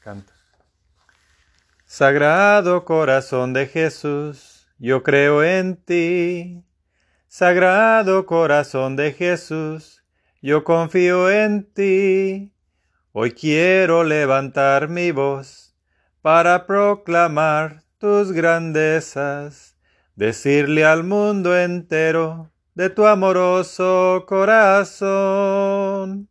canta. Sagrado corazón de Jesús, yo creo en ti. Sagrado corazón de Jesús, yo confío en ti. Hoy quiero levantar mi voz para proclamar tus grandezas, decirle al mundo entero de tu amoroso corazón.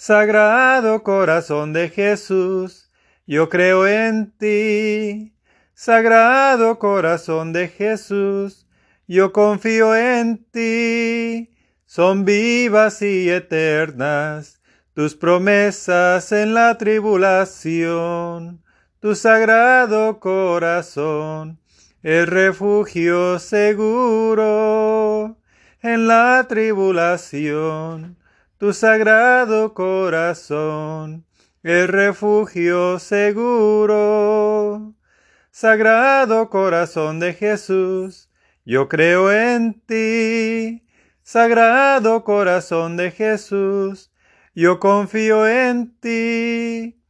Sagrado corazón de Jesús, yo creo en ti. Sagrado corazón de Jesús, yo confío en ti. Son vivas y eternas tus promesas en la tribulación. Tu sagrado corazón es refugio seguro en la tribulación tu sagrado corazón es refugio seguro. Sagrado corazón de Jesús, yo creo en ti. Sagrado corazón de Jesús, yo confío en ti.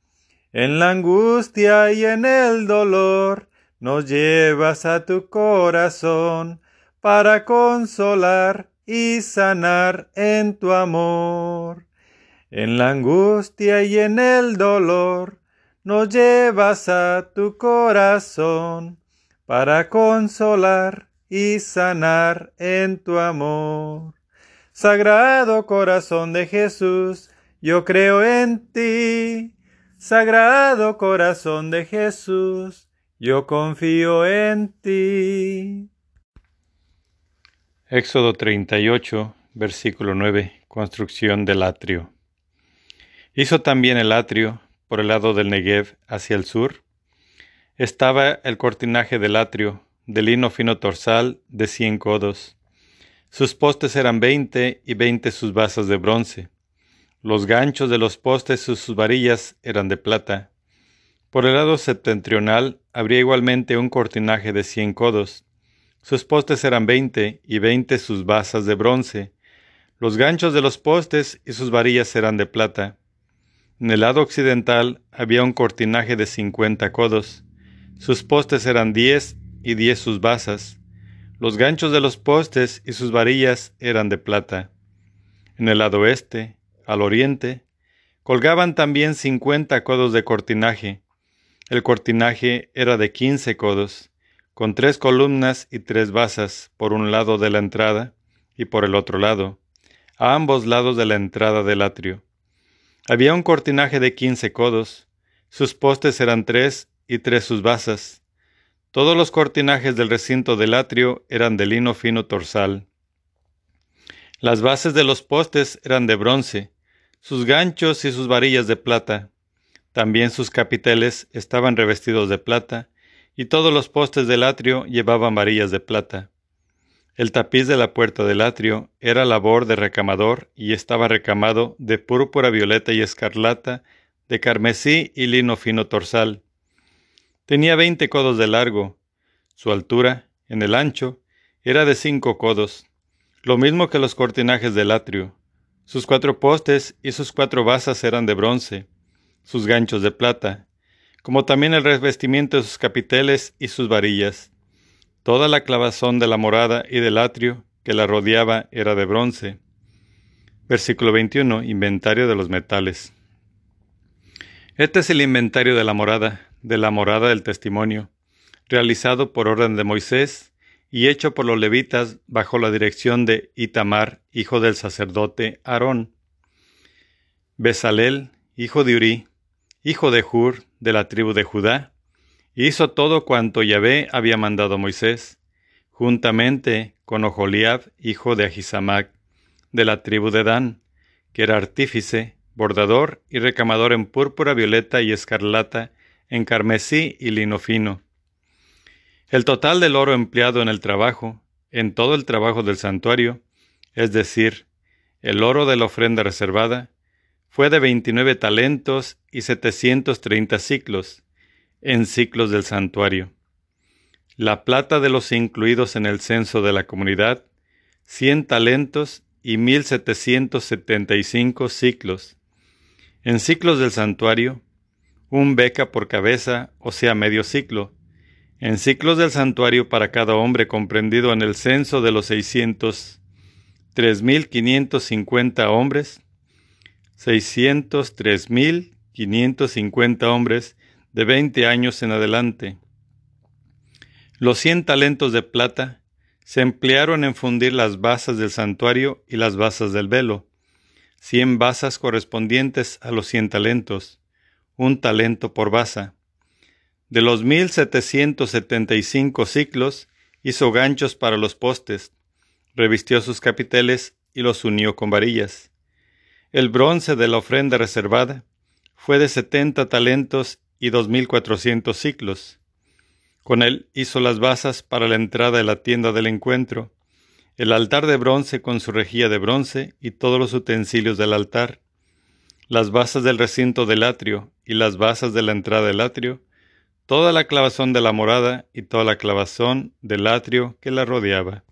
En la angustia y en el dolor nos llevas a tu corazón para consolar y sanar en tu amor. En la angustia y en el dolor nos llevas a tu corazón para consolar y sanar en tu amor. Sagrado corazón de Jesús, yo creo en ti. Sagrado corazón de Jesús, yo confío en ti. Éxodo 38, versículo 9. Construcción del atrio. Hizo también el atrio por el lado del Negev hacia el sur. Estaba el cortinaje del atrio, de lino fino torsal, de cien codos. Sus postes eran veinte y veinte sus basas de bronce. Los ganchos de los postes y sus varillas eran de plata. Por el lado septentrional habría igualmente un cortinaje de cien codos sus postes eran veinte y veinte sus basas de bronce. Los ganchos de los postes y sus varillas eran de plata. En el lado occidental había un cortinaje de cincuenta codos. Sus postes eran diez y diez sus basas. Los ganchos de los postes y sus varillas eran de plata. En el lado oeste, al oriente, colgaban también cincuenta codos de cortinaje. El cortinaje era de quince codos con tres columnas y tres basas por un lado de la entrada y por el otro lado, a ambos lados de la entrada del atrio. Había un cortinaje de quince codos, sus postes eran tres y tres sus basas. Todos los cortinajes del recinto del atrio eran de lino fino torsal. Las bases de los postes eran de bronce, sus ganchos y sus varillas de plata. También sus capiteles estaban revestidos de plata, y todos los postes del atrio llevaban varillas de plata. El tapiz de la puerta del atrio era labor de recamador y estaba recamado de púrpura, violeta y escarlata, de carmesí y lino fino torsal. Tenía veinte codos de largo. Su altura, en el ancho, era de cinco codos, lo mismo que los cortinajes del atrio. Sus cuatro postes y sus cuatro basas eran de bronce, sus ganchos de plata, como también el revestimiento de sus capiteles y sus varillas. Toda la clavazón de la morada y del atrio que la rodeaba era de bronce. Versículo 21. Inventario de los metales. Este es el inventario de la morada, de la morada del testimonio, realizado por orden de Moisés y hecho por los levitas bajo la dirección de Itamar, hijo del sacerdote Aarón. Besalel, hijo de Uri, hijo de Hur, de la tribu de Judá, hizo todo cuanto Yahvé había mandado a Moisés, juntamente con Oholiab, hijo de Ahisamac, de la tribu de Dan, que era artífice, bordador y recamador en púrpura, violeta y escarlata, en carmesí y lino fino. El total del oro empleado en el trabajo, en todo el trabajo del santuario, es decir, el oro de la ofrenda reservada, fue de veintinueve talentos y setecientos treinta ciclos, en ciclos del santuario. La plata de los incluidos en el censo de la comunidad, cien talentos y mil setecientos setenta y cinco ciclos. En ciclos del santuario, un beca por cabeza, o sea, medio ciclo. En ciclos del santuario para cada hombre comprendido en el censo de los 600, 3.550 hombres, 603.550 hombres de 20 años en adelante. Los 100 talentos de plata se emplearon en fundir las basas del santuario y las basas del velo, 100 basas correspondientes a los 100 talentos, un talento por basa. De los 1775 ciclos, hizo ganchos para los postes, revistió sus capiteles y los unió con varillas. El bronce de la ofrenda reservada fue de setenta talentos y dos mil cuatrocientos ciclos. Con él hizo las basas para la entrada de la tienda del encuentro, el altar de bronce con su rejilla de bronce y todos los utensilios del altar, las basas del recinto del atrio y las basas de la entrada del atrio, toda la clavazón de la morada y toda la clavazón del atrio que la rodeaba.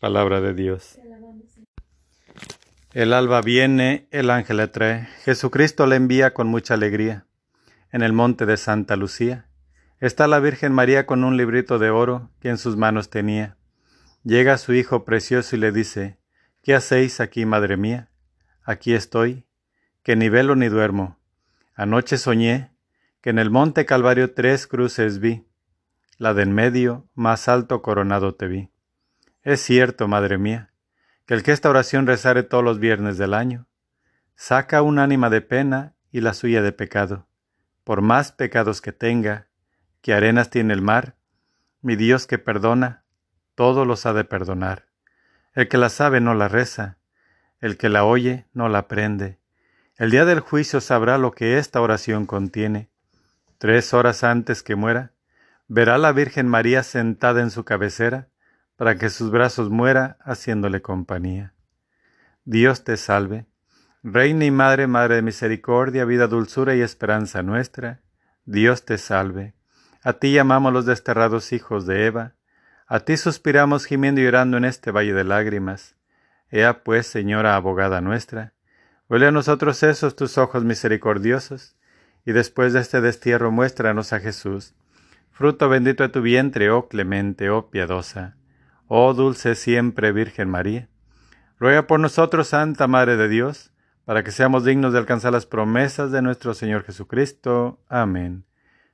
Palabra de Dios. El alba viene, el ángel le trae, Jesucristo le envía con mucha alegría. En el monte de Santa Lucía está la Virgen María con un librito de oro que en sus manos tenía. Llega su hijo precioso y le dice, ¿Qué hacéis aquí, madre mía? Aquí estoy, que ni velo ni duermo. Anoche soñé que en el monte Calvario tres cruces vi, la de en medio, más alto coronado te vi. Es cierto, madre mía, que el que esta oración rezare todos los viernes del año, saca un ánima de pena y la suya de pecado. Por más pecados que tenga, que arenas tiene el mar, mi Dios que perdona, todos los ha de perdonar. El que la sabe no la reza, el que la oye no la aprende, el día del juicio sabrá lo que esta oración contiene. Tres horas antes que muera, verá la Virgen María sentada en su cabecera, para que sus brazos muera haciéndole compañía. Dios te salve, Reina y Madre, Madre de Misericordia, vida, dulzura y esperanza nuestra. Dios te salve. A ti llamamos los desterrados hijos de Eva. A ti suspiramos gimiendo y llorando en este valle de lágrimas. Ea pues, Señora abogada nuestra, Huele a nosotros esos tus ojos misericordiosos, y después de este destierro muéstranos a Jesús, fruto bendito de tu vientre, oh clemente, oh piadosa, oh dulce siempre Virgen María. Ruega por nosotros, Santa Madre de Dios, para que seamos dignos de alcanzar las promesas de nuestro Señor Jesucristo. Amén.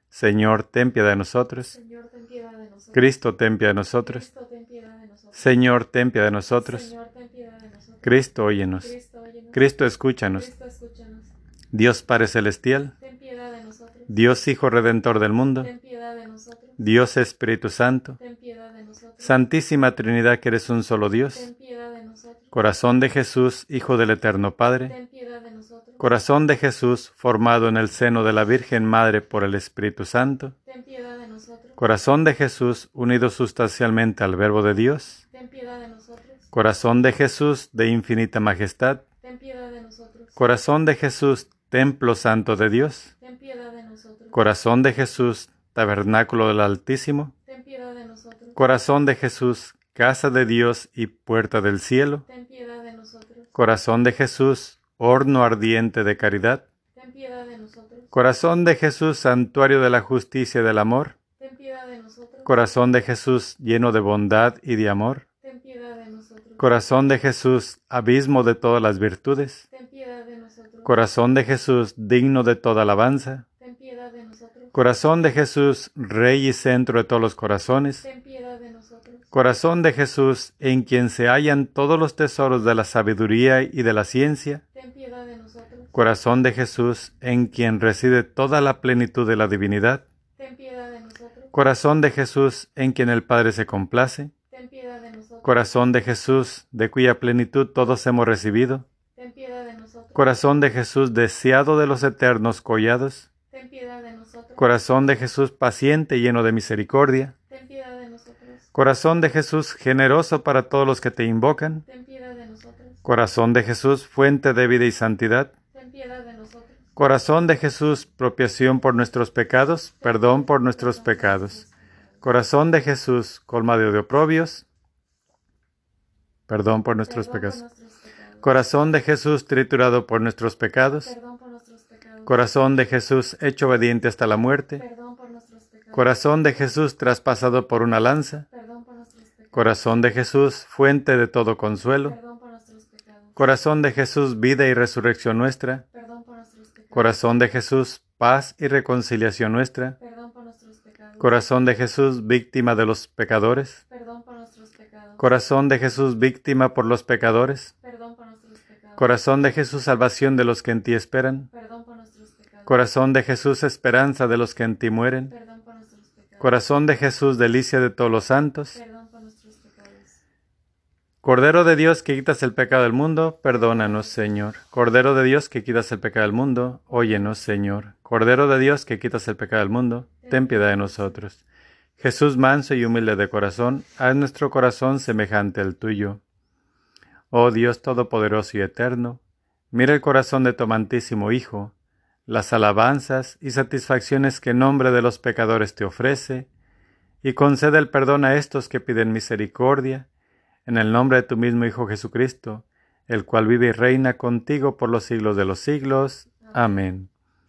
Señor, ten piedad de nosotros. Cristo, ten piedad de nosotros. Señor, ten piedad de nosotros. Cristo, óyenos. Cristo, escúchanos. Dios Padre Celestial. Dios Hijo Redentor del mundo. Dios Espíritu Santo. Santísima Trinidad que eres un solo Dios. Corazón de Jesús, Hijo del Eterno Padre. Corazón de Jesús, formado en el seno de la Virgen Madre por el Espíritu Santo. Corazón de Jesús, unido sustancialmente al Verbo de Dios. Corazón de Jesús, de infinita majestad. Corazón de Jesús, templo santo de Dios. Corazón de Jesús, tabernáculo del Altísimo. Corazón de Jesús, casa de Dios y puerta del cielo. Corazón de Jesús, horno ardiente de caridad. Corazón de Jesús, santuario de la justicia y del amor. Corazón de Jesús, lleno de bondad y de amor. Corazón de Jesús, abismo de todas las virtudes. Corazón de Jesús, digno de toda alabanza. Corazón de Jesús, Rey y centro de todos los corazones. Corazón de Jesús, en quien se hallan todos los tesoros de la sabiduría y de la ciencia. Corazón de Jesús, en quien reside toda la plenitud de la divinidad. Corazón de Jesús, en quien el Padre se complace. Corazón de Jesús, de cuya plenitud todos hemos recibido. Corazón de Jesús deseado de los eternos collados. Ten piedad de nosotros. Corazón de Jesús paciente y lleno de misericordia. Ten piedad de nosotros. Corazón de Jesús generoso para todos los que te invocan. Ten piedad de nosotros. Corazón de Jesús fuente de vida y santidad. Ten piedad de nosotros. Corazón de Jesús propiación por nuestros pecados, perdón por nuestros pecados. Corazón de Jesús colmado de oprobios, perdón por nuestros pecados. Corazón de Jesús triturado por nuestros pecados. pecados. Corazón de Jesús hecho obediente hasta la muerte. Corazón de Jesús traspasado por una lanza. Corazón de Jesús, fuente de todo consuelo. Corazón de Jesús, vida y resurrección nuestra. Corazón de Jesús, paz y reconciliación nuestra. Corazón de Jesús, víctima de los pecadores. Corazón de Jesús, víctima por los pecadores. Corazón de Jesús, salvación de los que en ti esperan. Perdón. Corazón de Jesús, esperanza de los que en ti mueren. Corazón de Jesús, delicia de todos los santos. Cordero de Dios que quitas el pecado del mundo, perdónanos, Señor. Cordero de Dios que quitas el pecado del mundo, óyenos, Señor. Cordero de Dios que quitas el pecado del mundo, ten piedad de nosotros. Jesús manso y humilde de corazón, haz nuestro corazón semejante al tuyo. Oh Dios Todopoderoso y Eterno, mira el corazón de tu amantísimo Hijo, las alabanzas y satisfacciones que en nombre de los pecadores te ofrece, y concede el perdón a estos que piden misericordia, en el nombre de tu mismo Hijo Jesucristo, el cual vive y reina contigo por los siglos de los siglos. Amén.